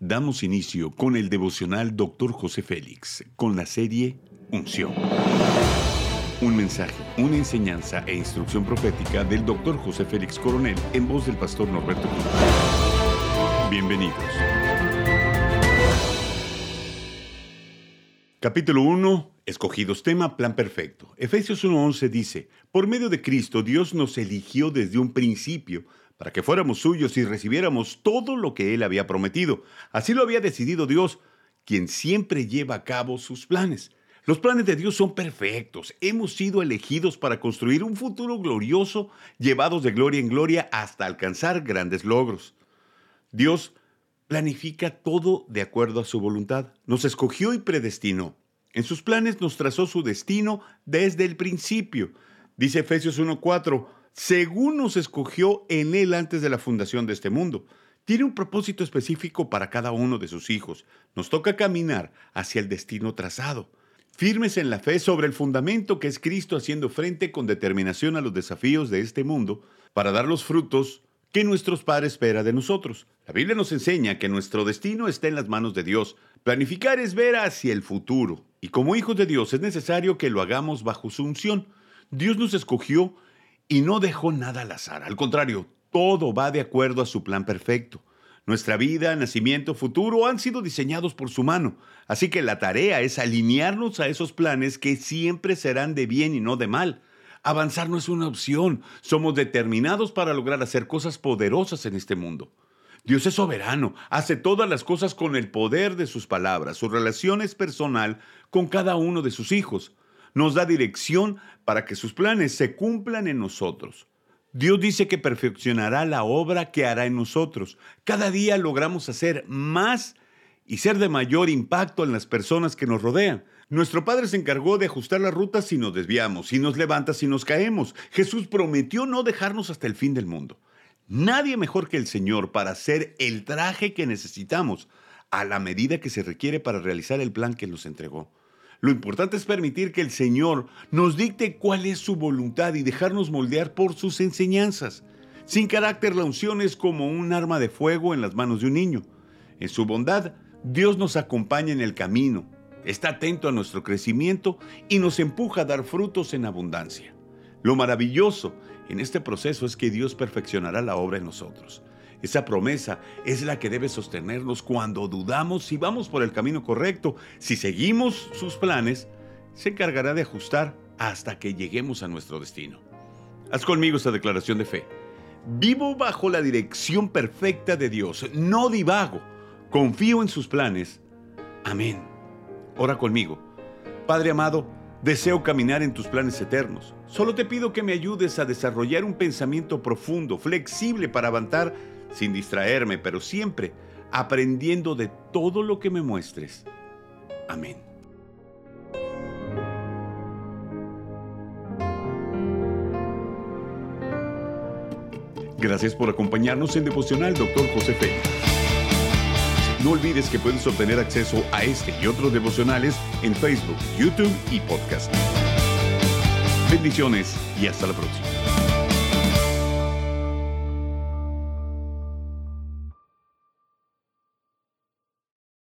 Damos inicio con el devocional Dr. José Félix, con la serie Unción. Un mensaje, una enseñanza e instrucción profética del Dr. José Félix Coronel en voz del pastor Norberto Cruz. Bienvenidos. Capítulo 1. Escogidos tema Plan Perfecto. Efesios 1.11 dice, Por medio de Cristo Dios nos eligió desde un principio para que fuéramos suyos y recibiéramos todo lo que Él había prometido. Así lo había decidido Dios, quien siempre lleva a cabo sus planes. Los planes de Dios son perfectos. Hemos sido elegidos para construir un futuro glorioso, llevados de gloria en gloria hasta alcanzar grandes logros. Dios planifica todo de acuerdo a su voluntad. Nos escogió y predestinó. En sus planes nos trazó su destino desde el principio. Dice Efesios 1.4, según nos escogió en Él antes de la fundación de este mundo. Tiene un propósito específico para cada uno de sus hijos. Nos toca caminar hacia el destino trazado. Firmes en la fe sobre el fundamento que es Cristo haciendo frente con determinación a los desafíos de este mundo para dar los frutos que nuestros padres espera de nosotros. La Biblia nos enseña que nuestro destino está en las manos de Dios. Planificar es ver hacia el futuro. Y como hijos de Dios es necesario que lo hagamos bajo su unción. Dios nos escogió y no dejó nada al azar. Al contrario, todo va de acuerdo a su plan perfecto. Nuestra vida, nacimiento, futuro han sido diseñados por su mano. Así que la tarea es alinearnos a esos planes que siempre serán de bien y no de mal. Avanzar no es una opción. Somos determinados para lograr hacer cosas poderosas en este mundo. Dios es soberano, hace todas las cosas con el poder de sus palabras. Su relación es personal con cada uno de sus hijos nos da dirección para que sus planes se cumplan en nosotros. Dios dice que perfeccionará la obra que hará en nosotros. Cada día logramos hacer más y ser de mayor impacto en las personas que nos rodean. Nuestro Padre se encargó de ajustar las rutas si nos desviamos, si nos levanta, si nos caemos. Jesús prometió no dejarnos hasta el fin del mundo. Nadie mejor que el Señor para hacer el traje que necesitamos a la medida que se requiere para realizar el plan que nos entregó. Lo importante es permitir que el Señor nos dicte cuál es su voluntad y dejarnos moldear por sus enseñanzas. Sin carácter, la unción es como un arma de fuego en las manos de un niño. En su bondad, Dios nos acompaña en el camino, está atento a nuestro crecimiento y nos empuja a dar frutos en abundancia. Lo maravilloso en este proceso es que Dios perfeccionará la obra en nosotros. Esa promesa es la que debe sostenernos cuando dudamos si vamos por el camino correcto. Si seguimos sus planes, se encargará de ajustar hasta que lleguemos a nuestro destino. Haz conmigo esta declaración de fe. Vivo bajo la dirección perfecta de Dios, no divago, confío en sus planes. Amén. Ora conmigo. Padre amado, deseo caminar en tus planes eternos. Solo te pido que me ayudes a desarrollar un pensamiento profundo, flexible para avanzar sin distraerme, pero siempre aprendiendo de todo lo que me muestres. Amén. Gracias por acompañarnos en Devocional, Dr. José Félix. No olvides que puedes obtener acceso a este y otros devocionales en Facebook, YouTube y podcast. Bendiciones y hasta la próxima.